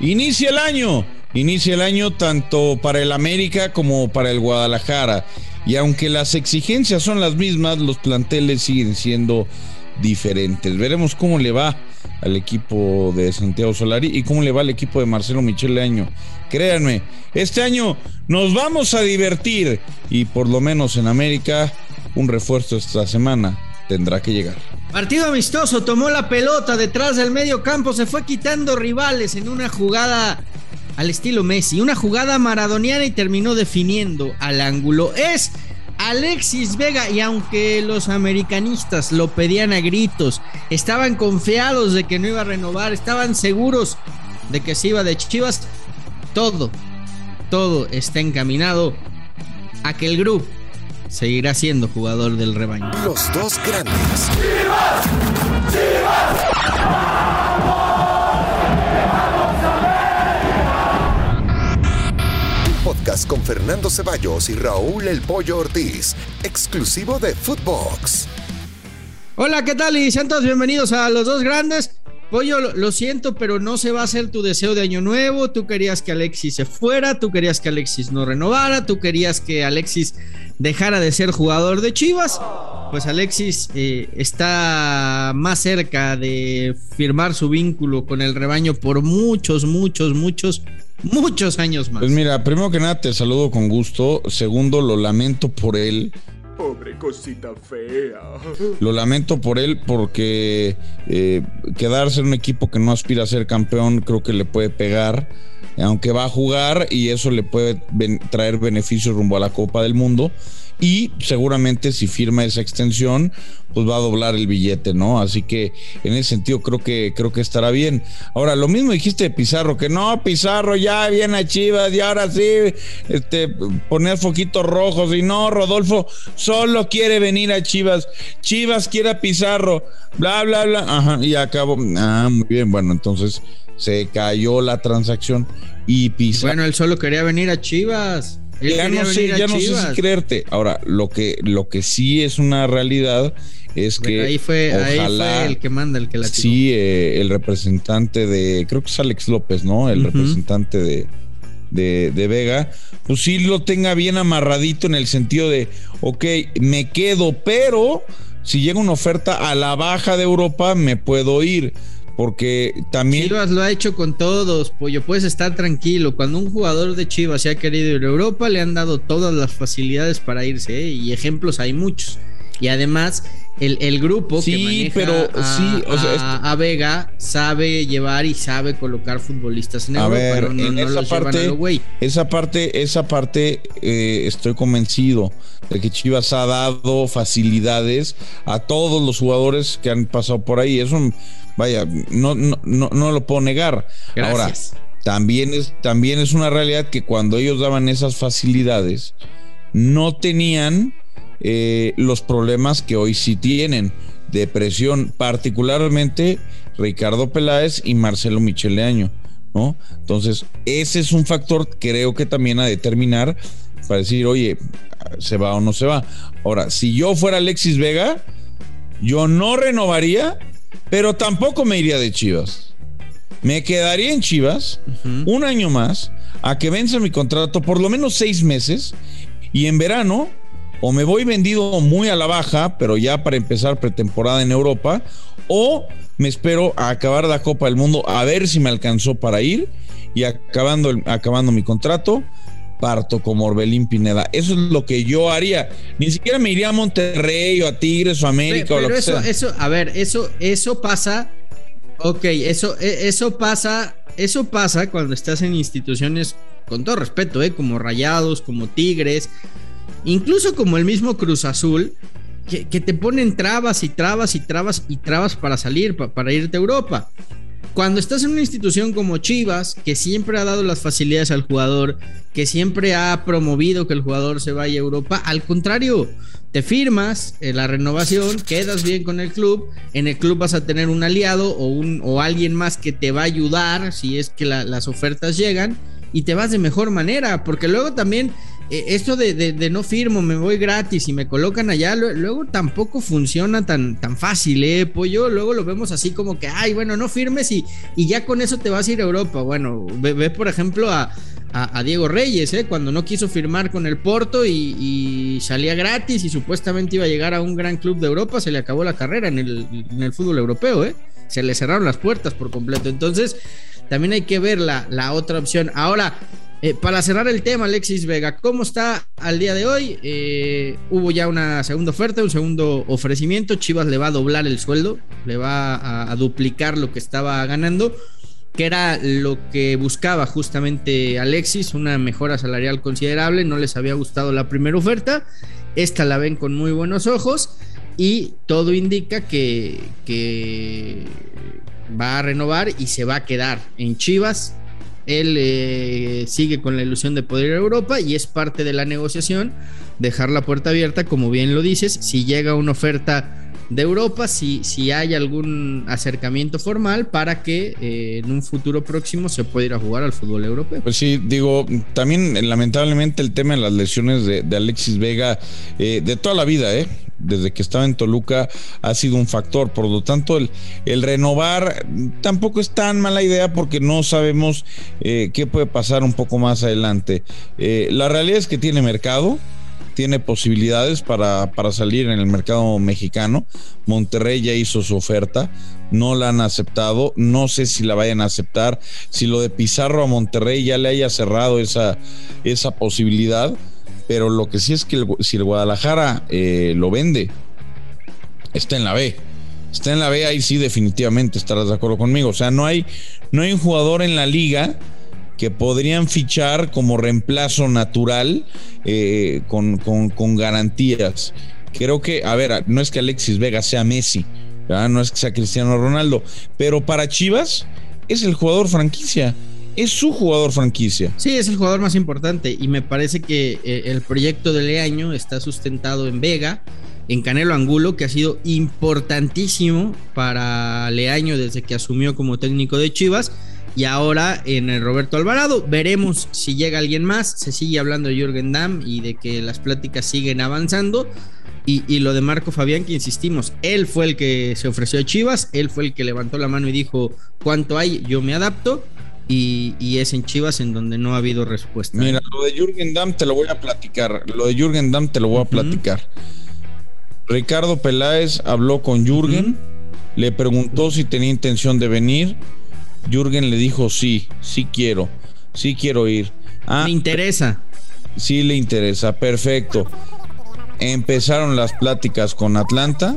inicia el año. Inicia el año tanto para el América como para el Guadalajara. Y aunque las exigencias son las mismas, los planteles siguen siendo diferentes. Veremos cómo le va al equipo de Santiago Solari y cómo le va al equipo de Marcelo Michele Año. Créanme, este año nos vamos a divertir y por lo menos en América un refuerzo esta semana tendrá que llegar. Partido amistoso, tomó la pelota detrás del medio campo, se fue quitando rivales en una jugada al estilo Messi, una jugada maradoniana y terminó definiendo al ángulo. Es Alexis Vega y aunque los americanistas lo pedían a gritos, estaban confiados de que no iba a renovar, estaban seguros de que se iba de Chivas, todo, todo está encaminado a que el grupo seguirá siendo jugador del rebaño. Los dos grandes. ¡Chivas! ¡Chivas! con Fernando Ceballos y Raúl El Pollo Ortiz, exclusivo de Footbox. Hola, ¿qué tal? Y sean todos bienvenidos a Los Dos Grandes. Pollo, lo siento, pero no se va a hacer tu deseo de año nuevo. Tú querías que Alexis se fuera, tú querías que Alexis no renovara, tú querías que Alexis dejara de ser jugador de Chivas. Pues Alexis eh, está más cerca de firmar su vínculo con el rebaño por muchos, muchos, muchos muchos años más. Pues mira, primero que nada te saludo con gusto. Segundo, lo lamento por él. Pobre cosita fea. Lo lamento por él porque eh, quedarse en un equipo que no aspira a ser campeón creo que le puede pegar, aunque va a jugar y eso le puede traer beneficios rumbo a la Copa del Mundo y seguramente si firma esa extensión, pues va a doblar el billete, ¿no? Así que en ese sentido creo que creo que estará bien. Ahora, lo mismo dijiste de Pizarro, que no, Pizarro ya viene a Chivas y ahora sí, este, poner foquitos rojos y no, Rodolfo solo quiere venir a Chivas. Chivas quiere a Pizarro, bla, bla, bla. Ajá, y acabó. Ah, muy bien, bueno, entonces se cayó la transacción y Pizarro. Bueno, él solo quería venir a Chivas ya no sé, ya no sé si creerte. Ahora, lo que, lo que sí es una realidad es que ahí fue, ojalá, el que manda, el que la Sí, eh, el representante de, creo que es Alex López, ¿no? El representante de, de, de, Vega, pues sí lo tenga bien amarradito en el sentido de, ok, me quedo, pero si llega una oferta a la baja de Europa, me puedo ir porque también. Chivas lo ha hecho con todos, pollo. Puedes estar tranquilo. Cuando un jugador de Chivas se ha querido ir a Europa, le han dado todas las facilidades para irse, ¿eh? y ejemplos hay muchos. Y además, el, el grupo que maneja pero, a, sí, a, Vega sabe llevar y sabe colocar futbolistas en a Europa. Ver, en esa, parte, esa parte, esa parte, eh, estoy convencido de que Chivas ha dado facilidades a todos los jugadores que han pasado por ahí. Eso Vaya, no, no, no, lo puedo negar. Ahora, también es, también es una realidad que cuando ellos daban esas facilidades, no tenían eh, los problemas que hoy sí tienen. Depresión, particularmente Ricardo Peláez y Marcelo Micheleaño, ¿no? Entonces, ese es un factor, creo que también a determinar para decir, oye, ¿se va o no se va? Ahora, si yo fuera Alexis Vega, yo no renovaría pero tampoco me iría de Chivas. Me quedaría en Chivas un año más a que vence mi contrato por lo menos seis meses y en verano o me voy vendido muy a la baja, pero ya para empezar pretemporada en Europa, o me espero a acabar la Copa del Mundo a ver si me alcanzó para ir y acabando, acabando mi contrato, parto como Orbelín Pineda. Eso es lo que yo haría. Ni siquiera me iría a Monterrey o a Tigres o a América o lo que eso, sea. Eso, a ver, eso, eso pasa. Ok, eso, e, eso pasa. Eso pasa cuando estás en instituciones, con todo respeto, ¿eh? como Rayados, como Tigres, incluso como el mismo Cruz Azul, que, te ponen trabas y trabas y trabas y trabas para salir, para irte a Europa. Cuando estás en una institución como Chivas, que siempre ha dado las facilidades al jugador, que siempre ha promovido que el jugador se vaya a Europa, al contrario, te firmas eh, la renovación, quedas bien con el club, en el club vas a tener un aliado o, alguien más que te va a ayudar si es que las ofertas llegan y te vas de mejor manera, porque luego también eh, esto de, no firmo, me voy gratis y me colocan allá, luego tampoco funciona tan, tan fácil, ¿eh, Pollo? Luego lo vemos así como que, ay, bueno, no firmes y, y ya con eso te vas a ir a Europa. Bueno, ve, por ejemplo a, Diego Reyes, ¿eh? Cuando no quiso firmar con el Porto y, salía gratis y supuestamente iba a llegar a un gran club de Europa, se le acabó la carrera en el, fútbol europeo, ¿eh? Se le cerraron las puertas por completo. Entonces, también hay que ver la otra opción. Ahora, eh, para cerrar el tema, Alexis Vega, ¿cómo está al día de hoy? Eh, hubo ya una segunda oferta, un segundo ofrecimiento. Chivas le va a doblar el sueldo, le va a, duplicar lo que estaba ganando, que era lo que buscaba justamente Alexis, una mejora salarial considerable. No les había gustado la primera oferta. Esta la ven con muy buenos ojos y todo indica que, que va a renovar y se va a quedar en Chivas él eh, sigue con la ilusión de poder ir a Europa y es parte de la negociación dejar la puerta abierta, como bien lo dices, si llega una oferta de Europa, si, si hay algún acercamiento formal para que eh, en un futuro próximo se pueda ir a jugar al fútbol europeo. Pues sí, digo, también lamentablemente el tema de las lesiones de, Alexis Vega eh, de toda la vida, ¿eh? Desde que estaba en Toluca ha sido un factor. Por lo tanto, el, renovar tampoco es tan mala idea porque no sabemos eh, qué puede pasar un poco más adelante. Eh, la realidad es que tiene mercado. Tiene posibilidades para, para salir en el mercado mexicano. Monterrey ya hizo su oferta, no la han aceptado. No sé si la vayan a aceptar. Si lo de Pizarro a Monterrey ya le haya cerrado esa, esa posibilidad pero lo que sí es que si el Guadalajara eh, lo vende, está en la B. Está en la B, ahí sí definitivamente estarás de acuerdo conmigo. O sea, no hay, no hay un jugador en la liga que podrían fichar como reemplazo natural eh, con, con, garantías. Creo que, a ver, no es que Alexis Vega sea Messi, no es que sea Cristiano Ronaldo, pero para Chivas es el jugador franquicia es su jugador franquicia. Sí, es el jugador más importante y me parece que eh, el proyecto de Leaño está sustentado en Vega, en Canelo Angulo, que ha sido importantísimo para Leaño desde que asumió como técnico de Chivas. Y ahora en el Roberto Alvarado, veremos si llega alguien más. Se sigue hablando de Jürgen Damm y de que las pláticas siguen avanzando. Y, y, lo de Marco Fabián, que insistimos, él fue el que se ofreció a Chivas, él fue el que levantó la mano y dijo, ¿cuánto hay? Yo me adapto y, es en Chivas en donde no ha habido respuesta. Mira, lo de Jürgen Damm te lo voy a platicar. Lo de Jürgen Damm te lo voy a platicar. Ricardo Peláez habló con Jürgen, le preguntó si tenía intención de venir. Jürgen le dijo sí, sí quiero, sí quiero ir. Ah, me interesa. Sí le interesa, perfecto. Empezaron las pláticas con Atlanta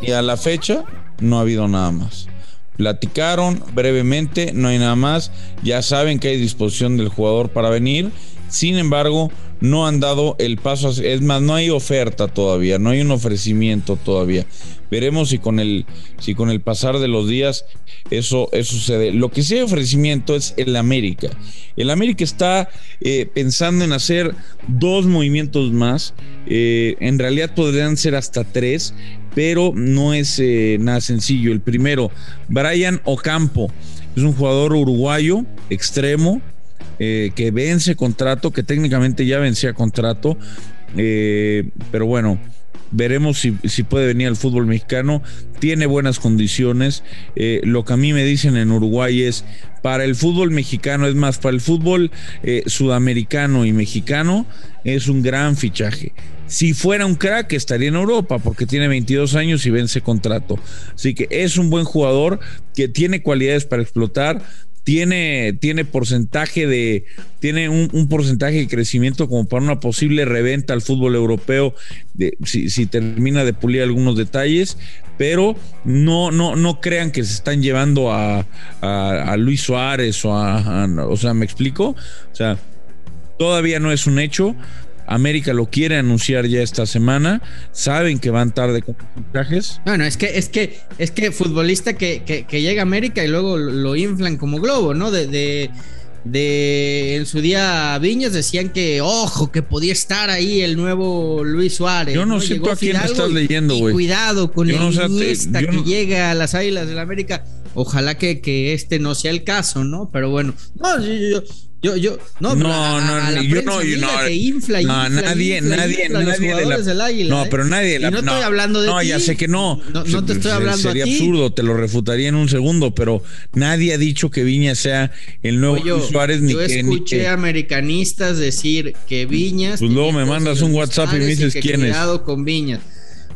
y a la fecha no ha habido nada más. Platicaron brevemente, no hay nada más. Ya saben que hay disposición del jugador para venir. Sin embargo, no han dado el paso. Es más, no hay oferta todavía, no hay un ofrecimiento todavía. Veremos si con el, si con el pasar de los días eso, eso sucede. Lo que sí hay ofrecimiento es el América. El América está eh, pensando en hacer dos movimientos más. Eh, en realidad podrían ser hasta tres, pero no es eh, nada sencillo. El primero, Brian Ocampo, es un jugador uruguayo, extremo, eh, que vence contrato, que técnicamente ya vencía contrato, pero bueno, veremos si, si, puede venir al fútbol mexicano. Tiene buenas condiciones. lo que a mí me dicen en Uruguay es, para el fútbol mexicano, es más, para el fútbol sudamericano y mexicano, es un gran fichaje. Si fuera un crack, estaría en Europa porque tiene 22 años y vence contrato. Así que es un buen jugador que tiene cualidades para explotar. Tiene, tiene porcentaje de tiene un, porcentaje de crecimiento como para una posible reventa al fútbol europeo de, si, termina de pulir algunos detalles pero no no no crean que se están llevando a, a, Luis Suárez o a, o sea me explico o sea todavía no es un hecho América lo quiere anunciar ya esta semana. Saben que van tarde con los trajes. Bueno, es que, es que, es que futbolista que, que, llega a América y luego lo inflan como globo, ¿no? De, de, de, en su día Viñas decían que, ojo, que podía estar ahí el nuevo Luis Suárez. Yo no, sé tú a quién estás leyendo, güey. Cuidado con el que llega a las Águilas del América. Ojalá que, que este no sea el caso, ¿no? Pero bueno, no, yo, Yo, yo, no, no, no, yo no, yo no, que infla, no, nadie, nadie, nadie de la, del águila, no, pero nadie, la, no estoy hablando de no, ti. ya sé que no, no, te estoy hablando sería a ti. absurdo, te lo refutaría en un segundo, pero nadie ha dicho que Viñas sea el nuevo Luis Suárez ni yo que escuché ni americanistas decir que Viñas, pues luego me mandas un WhatsApp y me dices quién es. Cuidado con Viñas.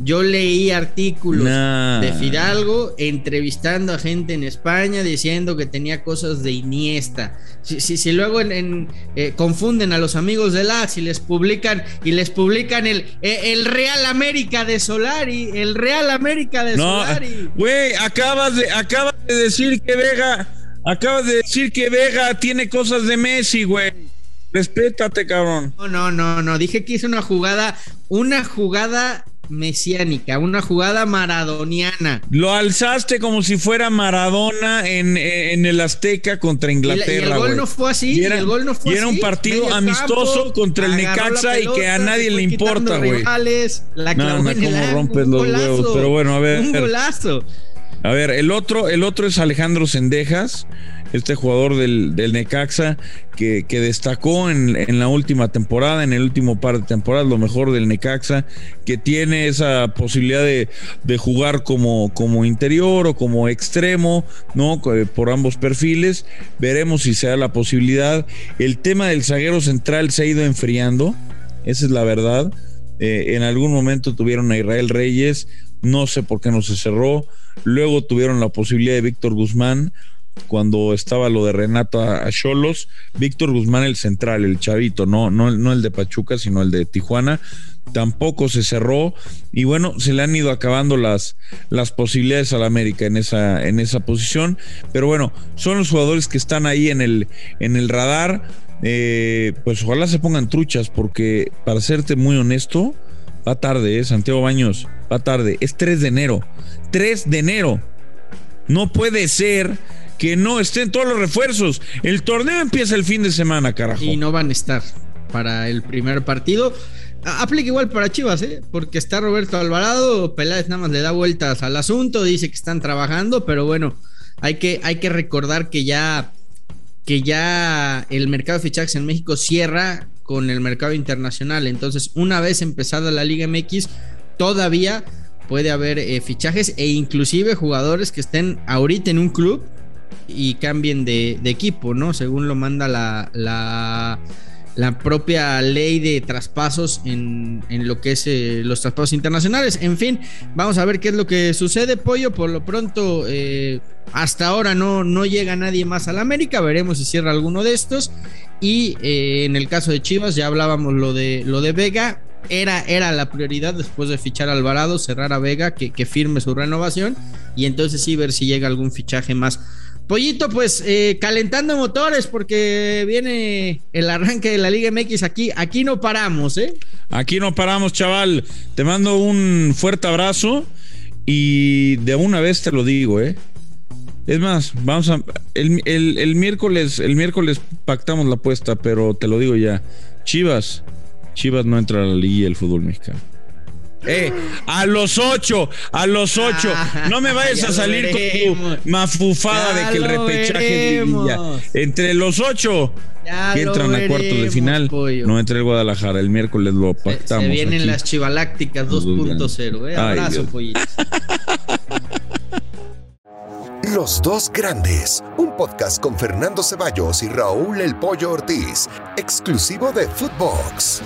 Yo leí artículos de Fidalgo entrevistando a gente en España diciendo que tenía cosas de Iniesta. Si, si, luego en, eh, confunden a los amigos de la y les publican y les publican el, eh, el Real América de Solari, el Real América de Solari. Güey, acabas de, acabas de decir que Vega, acabas de decir que Vega tiene cosas de Messi, güey. Respétate, cabrón. No, no, no, no. Dije que hizo una jugada, una jugada mesiánica, una jugada maradoniana. Lo alzaste como si fuera Maradona en, el Azteca contra Inglaterra. Y, el gol no fue así. Y era, el gol no fue y era un partido amistoso contra el Necaxa y que a nadie le importa, güey. No, no, cómo rompes los huevos. Pero bueno, a ver. Un golazo. A ver, el otro, el otro es Alejandro Sendejas este jugador del, Necaxa que, destacó en, la última temporada, en el último par de temporadas, lo mejor del Necaxa, que tiene esa posibilidad de, jugar como, como interior o como extremo, ¿no? Por ambos perfiles. Veremos si se da la posibilidad. El tema del zaguero central se ha ido enfriando, esa es la verdad. Eh, en algún momento tuvieron a Israel Reyes, no sé por qué no se cerró. Luego tuvieron la posibilidad de Víctor Guzmán cuando estaba lo de Renato a Cholos, Víctor Guzmán el central, el chavito, no, no, no el de Pachuca, sino el de Tijuana, tampoco se cerró. Y bueno, se le han ido acabando las, las posibilidades al América en esa, en esa posición, pero bueno, son los jugadores que están ahí en el, en el radar, eh, pues ojalá se pongan truchas porque para serte muy honesto, va tarde, ¿eh? Santiago Baños, va tarde, es 3 de enero, 3 de enero. No puede ser que no estén todos los refuerzos. El torneo empieza el fin de semana, carajo. Y no van a estar para el primer partido. Aplica igual para Chivas, ¿eh? porque está Roberto Alvarado, Peláez nada más le da vueltas al asunto, dice que están trabajando, pero bueno, hay que, hay que recordar que ya, que ya el mercado de fichajes en México cierra con el mercado internacional, entonces una vez empezada la Liga MX, todavía puede haber eh, fichajes e inclusive jugadores que estén ahorita en un club y cambien de, equipo, ¿no? Según lo manda la, la, propia ley de traspasos en, lo que es eh, los traspasos internacionales. En fin, vamos a ver qué es lo que sucede, Pollo. Por lo pronto, eh, hasta ahora no, no llega nadie más a la América. Veremos si cierra alguno de estos. Y en el caso de Chivas, ya hablábamos lo de, lo de Vega. Era, era la prioridad después de fichar a Alvarado, cerrar a Vega, que, que firme su renovación. Y entonces sí ver si llega algún fichaje más Pollito, pues eh, calentando motores porque viene el arranque de la Liga MX aquí. Aquí no paramos, ¿eh? Aquí no paramos, chaval. Te mando un fuerte abrazo y de una vez te lo digo, ¿eh? Es más, vamos a. El, miércoles, el miércoles pactamos la apuesta, pero te lo digo ya. Chivas, Chivas no entra a la Liga del fútbol mexicano. Eh, a los ocho, a los ocho. No me vayas a salir con tu mafufada de que el repechaje Entre los ocho que entran a cuartos de final, no entre el Guadalajara. El miércoles lo pactamos. Se, vienen las chivalácticas 2.0. Eh. Abrazo, pollitos. Los dos grandes, un podcast con Fernando Ceballos y Raúl El Pollo Ortiz, exclusivo de Footbox.